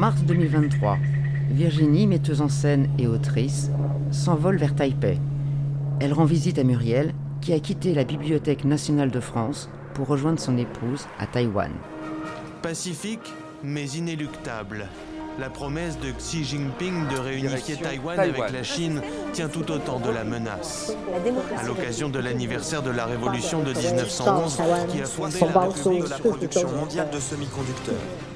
mars 2023, Virginie, metteuse en scène et autrice, s'envole vers Taipei. Elle rend visite à Muriel, qui a quitté la Bibliothèque nationale de France pour rejoindre son épouse à Taïwan. Pacifique, mais inéluctable. La promesse de Xi Jinping de réunifier Taïwan, avec la Chine tient tout autant de la menace. À l'occasion de l'anniversaire de la révolution de 1911, qui a fondé la République de la production mondiale de semi-conducteurs.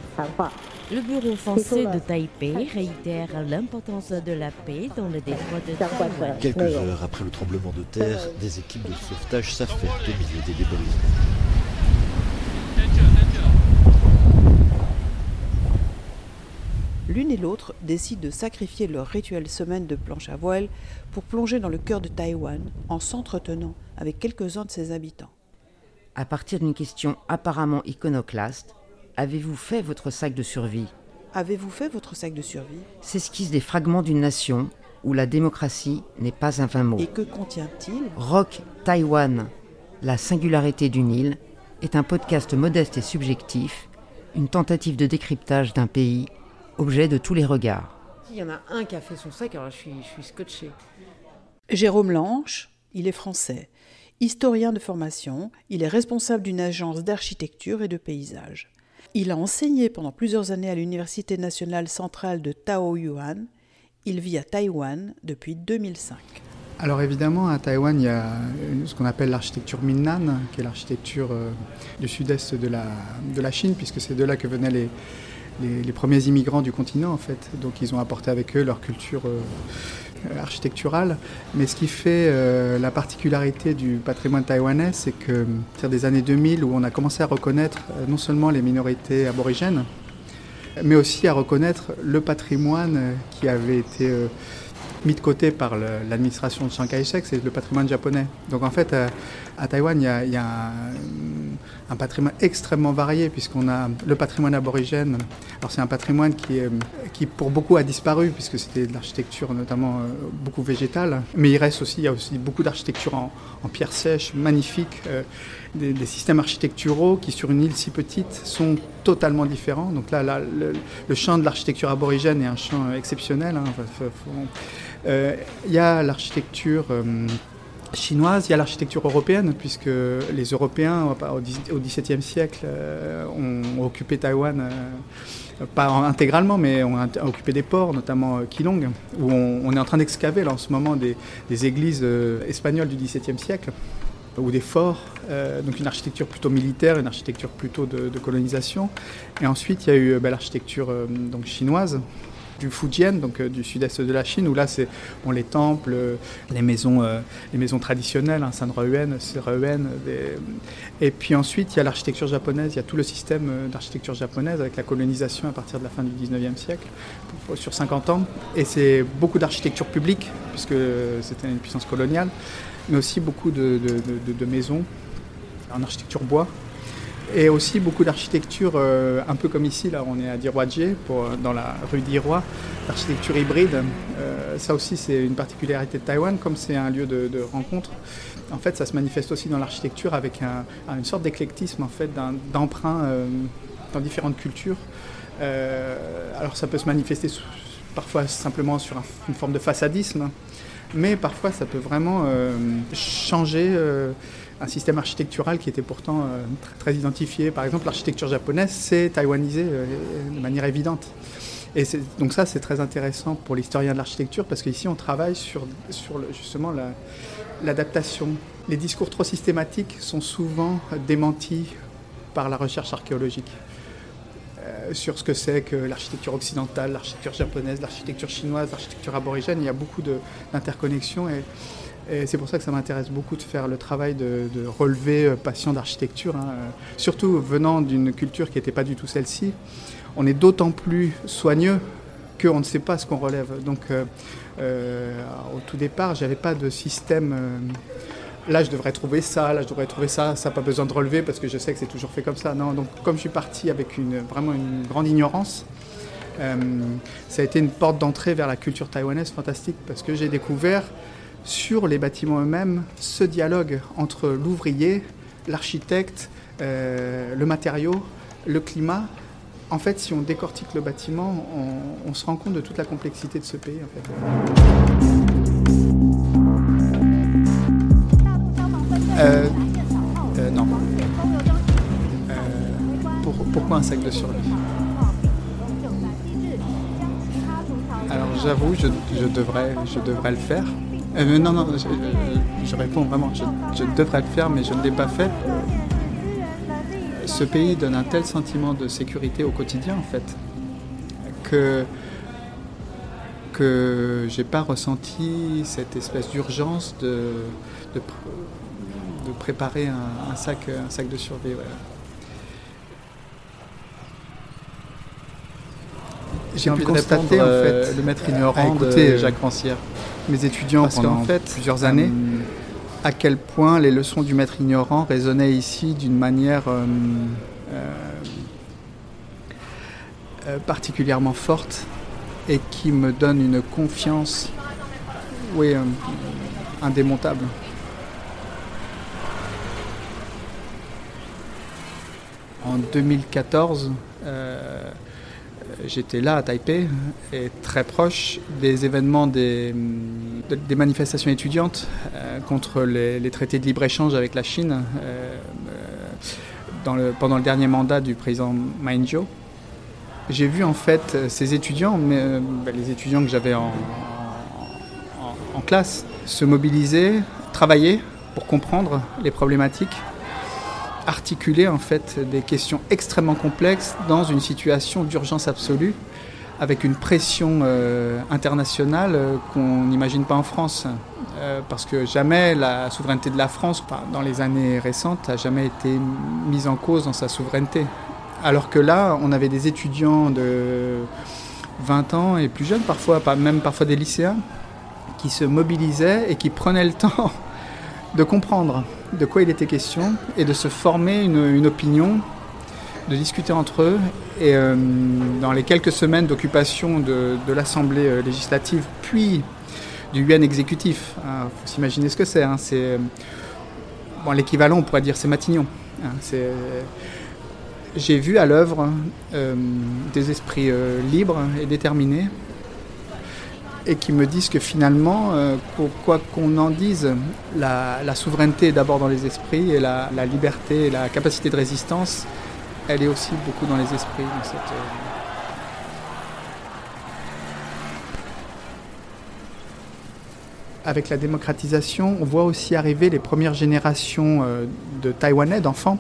Le bureau français de Taipei réitère l'importance de la paix dans le détroit de Taïwan. Quelques heures après le tremblement de terre, des équipes de sauvetage s'affairent au milieu des débris. L'une et l'autre décident de sacrifier leur rituelle semaine de planche à voile pour plonger dans le cœur de Taïwan en s'entretenant avec quelques-uns de ses habitants. À partir d'une question apparemment iconoclaste, avez-vous fait votre sac de survie? Avez-vous fait votre sac de survie? S'esquissent des fragments d'une nation où la démocratie n'est pas un vain mot. Et que contient-il? Rock Taïwan, la singularité d'une île, est un podcast modeste et subjectif, une tentative de décryptage d'un pays objet de tous les regards. Il y en a un qui a fait son sac, alors je suis, je suis scotché. Jérôme Lanche, il est français. Historien de formation, il est responsable d'une agence d'architecture et de paysage. Il a enseigné pendant plusieurs années à l'Université nationale centrale de Taoyuan. Il vit à Taïwan depuis 2005. Alors évidemment, à Taïwan, il y a ce qu'on appelle l'architecture Minnan, qui est l'architecture euh, du sud-est de la, de la Chine, puisque c'est de là que venaient les, les, premiers immigrants du continent en fait. Donc ils ont apporté avec eux leur culture euh, architecturale. Mais ce qui fait euh, la particularité du patrimoine taïwanais, c'est que c'est des années 2000 où on a commencé à reconnaître euh, non seulement les minorités aborigènes, mais aussi à reconnaître le patrimoine qui avait été mis de côté par l'administration de Chiang Kai-shek, c'est le patrimoine japonais. Donc en fait, à, Taïwan, il y a, un, patrimoine extrêmement varié, puisqu'on a le patrimoine aborigène. Alors c'est un patrimoine qui, qui pour beaucoup a disparu, puisque c'était de l'architecture notamment euh, beaucoup végétale. Mais il reste aussi, il y a aussi beaucoup d'architecture en, pierre sèche, magnifique. Euh, des, systèmes architecturaux qui, sur une île si petite, sont totalement différents. Donc là, le, champ de l'architecture aborigène est un champ exceptionnel. Hein. Euh, il y a l'architecture chinoise, il y a l'architecture européenne, puisque les Européens, au XVIIe siècle, euh, ont occupé Taïwan, pas intégralement, mais ont occupé des ports, notamment Keelung, où on, est en train d'excaver en ce moment des, églises espagnoles du XVIIe siècle ou des forts, donc une architecture plutôt militaire, une architecture plutôt de, colonisation. Et ensuite, il y a eu bah, l'architecture chinoise, du Fujian, donc euh, du sud-est de la Chine, où là c'est bon, les temples, euh, les maisons, euh, les maisons traditionnelles, hein, San-Ruen, et puis ensuite il y a l'architecture japonaise, il y a tout le système d'architecture japonaise avec la colonisation à partir de la fin du 19e siècle, sur 50 ans, et c'est beaucoup d'architecture publique, puisque c'était une puissance coloniale, mais aussi beaucoup de maisons en architecture bois, et aussi beaucoup d'architecture, euh, un peu comme ici, là on est à Diroadje, dans la rue d'Irois, l'architecture hybride. Euh, ça aussi c'est une particularité de Taïwan, comme c'est un lieu de, rencontre. En fait ça se manifeste aussi dans l'architecture avec une sorte d'éclectisme en fait, d'emprunt euh, dans différentes cultures. alors ça peut se manifester parfois simplement sur une forme de façadisme, mais parfois ça peut vraiment changer un système architectural qui était pourtant euh, très, identifié. Par exemple, l'architecture japonaise s'est taïwanisée euh, de manière évidente. Et donc ça, c'est très intéressant pour l'historien de l'architecture parce qu'ici, on travaille sur, sur justement l'adaptation. Les discours trop systématiques sont souvent démentis par la recherche archéologique euh, sur ce que c'est que l'architecture occidentale, l'architecture japonaise, l'architecture chinoise, l'architecture aborigène. Il y a beaucoup d'interconnexions et et c'est pour ça que ça m'intéresse beaucoup de faire le travail de, relever euh, passion d'architecture, hein. surtout venant d'une culture qui n'était pas du tout celle-ci. On est d'autant plus soigneux qu'on ne sait pas ce qu'on relève. Donc, euh, euh, au tout départ, j'avais pas de système. là, je devrais trouver ça, là, je devrais trouver ça. Ça n'a pas besoin de relever parce que je sais que c'est toujours fait comme ça. Non, donc, comme je suis parti avec vraiment une grande ignorance, ça a été une porte d'entrée vers la culture taïwanaise fantastique parce que j'ai découvert sur les bâtiments eux-mêmes ce dialogue entre l'ouvrier, l'architecte, euh, le matériau, le climat, En fait, si on décortique le bâtiment, on, se rend compte de toute la complexité de ce pays. Euh, euh, non. Pourquoi un sac de survie? Alors j'avoue, je devrais le faire. Non, non, je, réponds vraiment, je, devrais le faire, mais je ne l'ai pas fait ce pays donne un tel sentiment de sécurité au quotidien, en fait, que que j'ai pas ressenti cette espèce d'urgence de, de, préparer un, sac, un sac de survie. J'ai pu constater en fait, le maître ignorant de euh, Jacques Rancière. Mes étudiants Parce pendant fait, plusieurs années. Euh, à quel point les leçons du maître ignorant résonnaient ici d'une manière euh, euh, particulièrement forte et qui me donne une confiance oui, indémontable. En 2014, j'étais là à Taipei et très proche des événements des, manifestations étudiantes euh, contre les, traités de libre-échange avec la Chine euh, euh, pendant le dernier mandat du président Ma Ying-jeou. J'ai vu en fait ces étudiants, ben, les étudiants que j'avais en classe, se mobiliser, travailler pour comprendre les problématiques articuler en fait des questions extrêmement complexes dans une situation d'urgence absolue avec une pression euh, internationale euh, qu'on n'imagine pas en France. Euh, parce que jamais la souveraineté de la France, dans les années récentes, n'a jamais été mise en cause dans sa souveraineté. Alors que là, on avait des étudiants de 20 ans et plus jeunes parfois, même parfois des lycéens, qui se mobilisaient et qui prenaient le temps de comprendre de quoi il était question et de se former une, opinion, de discuter entre eux. Et euh, dans les quelques semaines d'occupation de, l'Assemblée euh, législative, puis du UN exécutif, il hein, faut s'imaginer ce que c'est. Hein, c'est bon, l'équivalent, on pourrait dire, c'est Matignon. Hein, j'ai vu à l'œuvre euh, des esprits libres et déterminés et qui me disent que finalement, euh, quoi qu'on en dise, la, souveraineté est d'abord dans les esprits et la, liberté et la capacité de résistance, elle est aussi beaucoup dans les esprits. Euh, Avec la démocratisation, on voit aussi arriver les premières générations euh, de Taïwanais, d'enfants,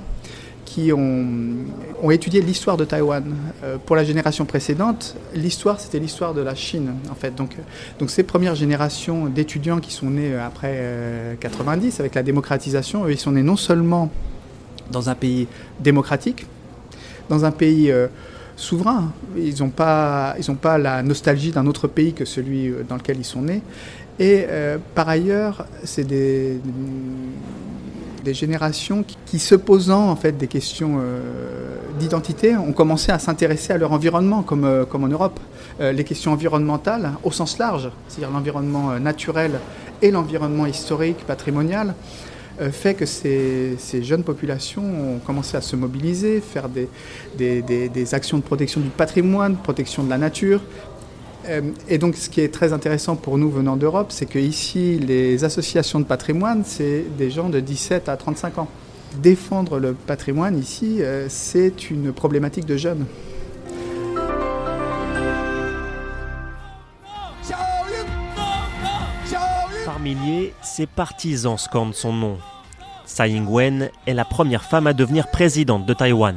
qui ont, étudié l'histoire de Taïwan. Euh, pour la génération précédente, l'histoire, c'était l'histoire de la Chine, en fait. Donc, donc ces premières générations d'étudiants qui sont nés après 90, euh, avec la démocratisation, eux, ils sont nés non seulement dans un pays démocratique, dans un pays euh, souverain, ils n'ont pas, pas la nostalgie d'un autre pays que celui dans lequel ils sont nés, et par ailleurs, c'est des générations qui, se posant en fait des questions euh, d'identité, ont commencé à s'intéresser à leur environnement, comme, euh, en Europe. Euh, les questions environnementales au sens large, c'est-à-dire l'environnement naturel et l'environnement historique, patrimonial, fait que ces, jeunes populations ont commencé à se mobiliser, faire des, des, des, actions de protection du patrimoine, protection de la nature, et donc, ce qui est très intéressant pour nous venant d'Europe, c'est que ici, les associations de patrimoine, c'est des gens de 17 à 35 ans. Défendre le patrimoine ici, euh, c'est une problématique de jeunes. Par milliers, ses partisans scandent son nom. Tsai Ing-wen est la première femme à devenir présidente de Taïwan.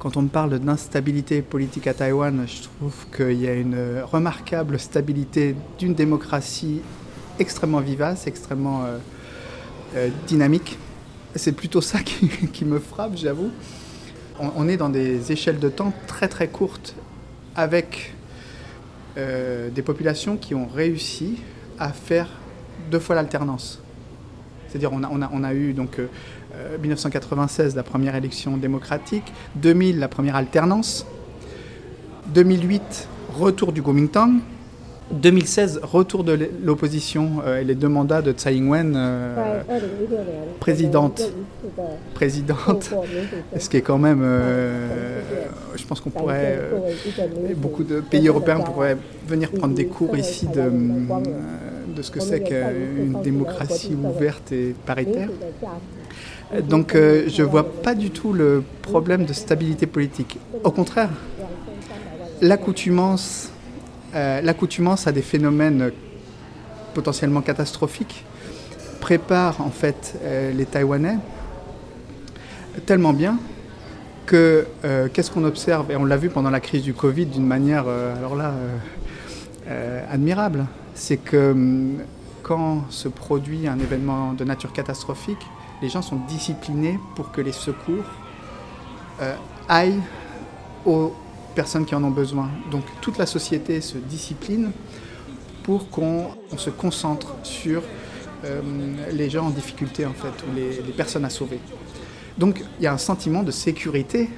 Quand on me parle d'instabilité politique à Taïwan, je trouve qu'il y a une remarquable stabilité d'une démocratie extrêmement vivace, extrêmement euh, euh, dynamique. C'est plutôt ça qui, me frappe, j'avoue. On, est dans des échelles de temps très très courtes avec euh, des populations qui ont réussi à faire deux fois l'alternance. C'est-à-dire on a, on, a, on a, eu donc 1996, euh, la première élection démocratique. 2000, la première alternance. 2008, retour du Kuomintang. 2016, retour de l'opposition et les deux mandats de Tsai Ing-wen, présidente, présidente, ce qui est quand même, je pense qu'on pourrait, beaucoup de pays européens pourraient venir prendre des cours ici de, de ce que c'est qu'une démocratie ouverte et paritaire. Donc je ne vois pas du tout le problème de stabilité politique. Au contraire, l'accoutumance euh, l'accoutumance à des phénomènes potentiellement catastrophiques prépare en fait euh, les Taïwanais tellement bien que euh, qu'est-ce qu'on observe? Et on l'a vu pendant la crise du Covid d'une manière alors là admirable, c'est que hum, quand se produit un événement de nature catastrophique, les gens sont disciplinés pour que les secours aillent aux personnes qui en ont besoin. Donc toute la société se discipline pour qu'on se concentre sur euh, les gens en difficulté en fait, ou les, personnes à sauver. Donc il y a un sentiment de sécurité.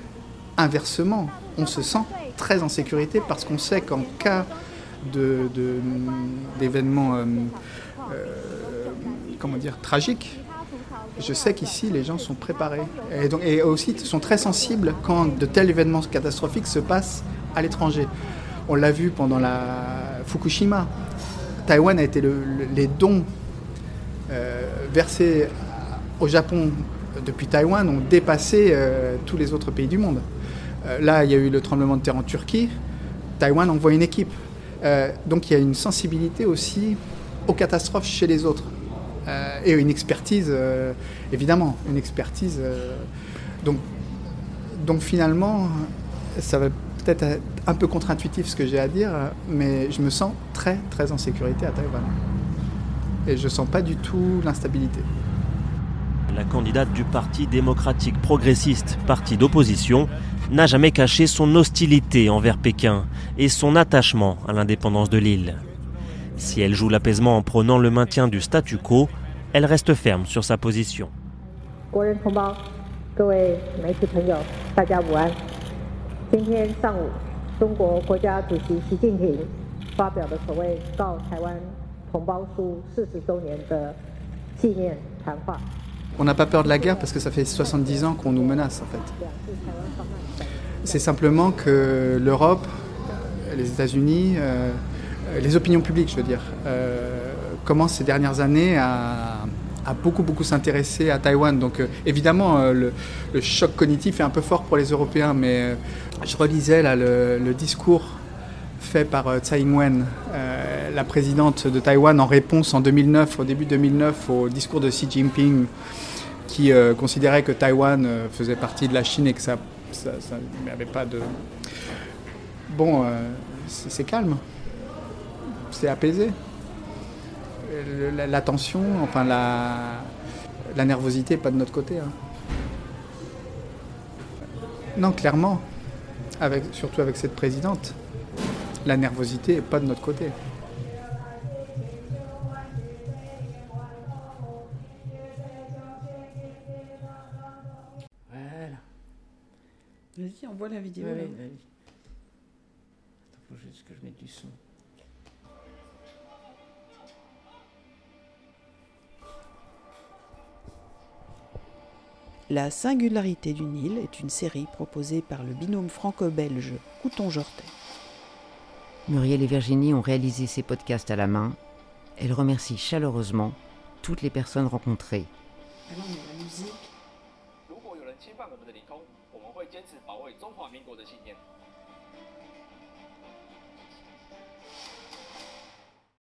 Inversement, on se sent très en sécurité parce qu'on sait qu'en cas d'événements euh, euh, comment dire tragiques, je sais qu'ici, les gens sont préparés. Et, donc, et aussi sont très sensibles quand de tels événements catastrophiques se passent à l'étranger. On l'a vu pendant la Fukushima. Taïwan a été les dons euh, versés au Japon depuis Taïwan ont dépassé tous les autres pays du monde. Là, il y a eu le tremblement de terre en Turquie. Taïwan envoie une équipe. Donc il y a une sensibilité aussi aux catastrophes chez les autres. Euh, et une expertise, euh, évidemment, une expertise. Euh, donc, donc finalement, ça va peut-être être un peu contre-intuitif ce que j'ai à dire, mais je me sens très très en sécurité à Taïwan. Et je ne sens pas du tout l'instabilité. La candidate du Parti démocratique progressiste, parti d'opposition, n'a jamais caché son hostilité envers Pékin et son attachement à l'indépendance de l'île. Si elle joue l'apaisement en prônant le maintien du statu quo, elle reste ferme sur sa position. On n'a pas peur de la guerre parce que ça fait 70 ans qu'on nous menace en fait. C'est simplement que l'Europe, les États-Unis, euh, les opinions publiques, je veux dire, euh, commencent ces dernières années à, beaucoup beaucoup s'intéresser à Taïwan. Donc euh, évidemment, le, choc cognitif est un peu fort pour les Européens, mais je relisais là, le, discours fait par Tsai Ing-wen, la présidente de Taïwan, en réponse en 2009, au début 2009, au discours de Xi Jinping, qui considérait que Taïwan faisait partie de la Chine et que ça n'avait pas de... Bon, c'est calme c'est apaisé. La, tension, enfin la, la nervosité pas de notre côté. Hein. Non, clairement, avec, surtout avec cette présidente, la nervosité n'est pas de notre côté. La vidéo. Oui, oui, faut juste que je mette du son. La singularité du Nil est une série proposée par le binôme franco-belge Couton-Jortet. Muriel et Virginie ont réalisé ces podcasts à la main. Elles remercient chaleureusement toutes les personnes rencontrées. 侵犯我们的领空我们会坚持保卫中华民国的信念。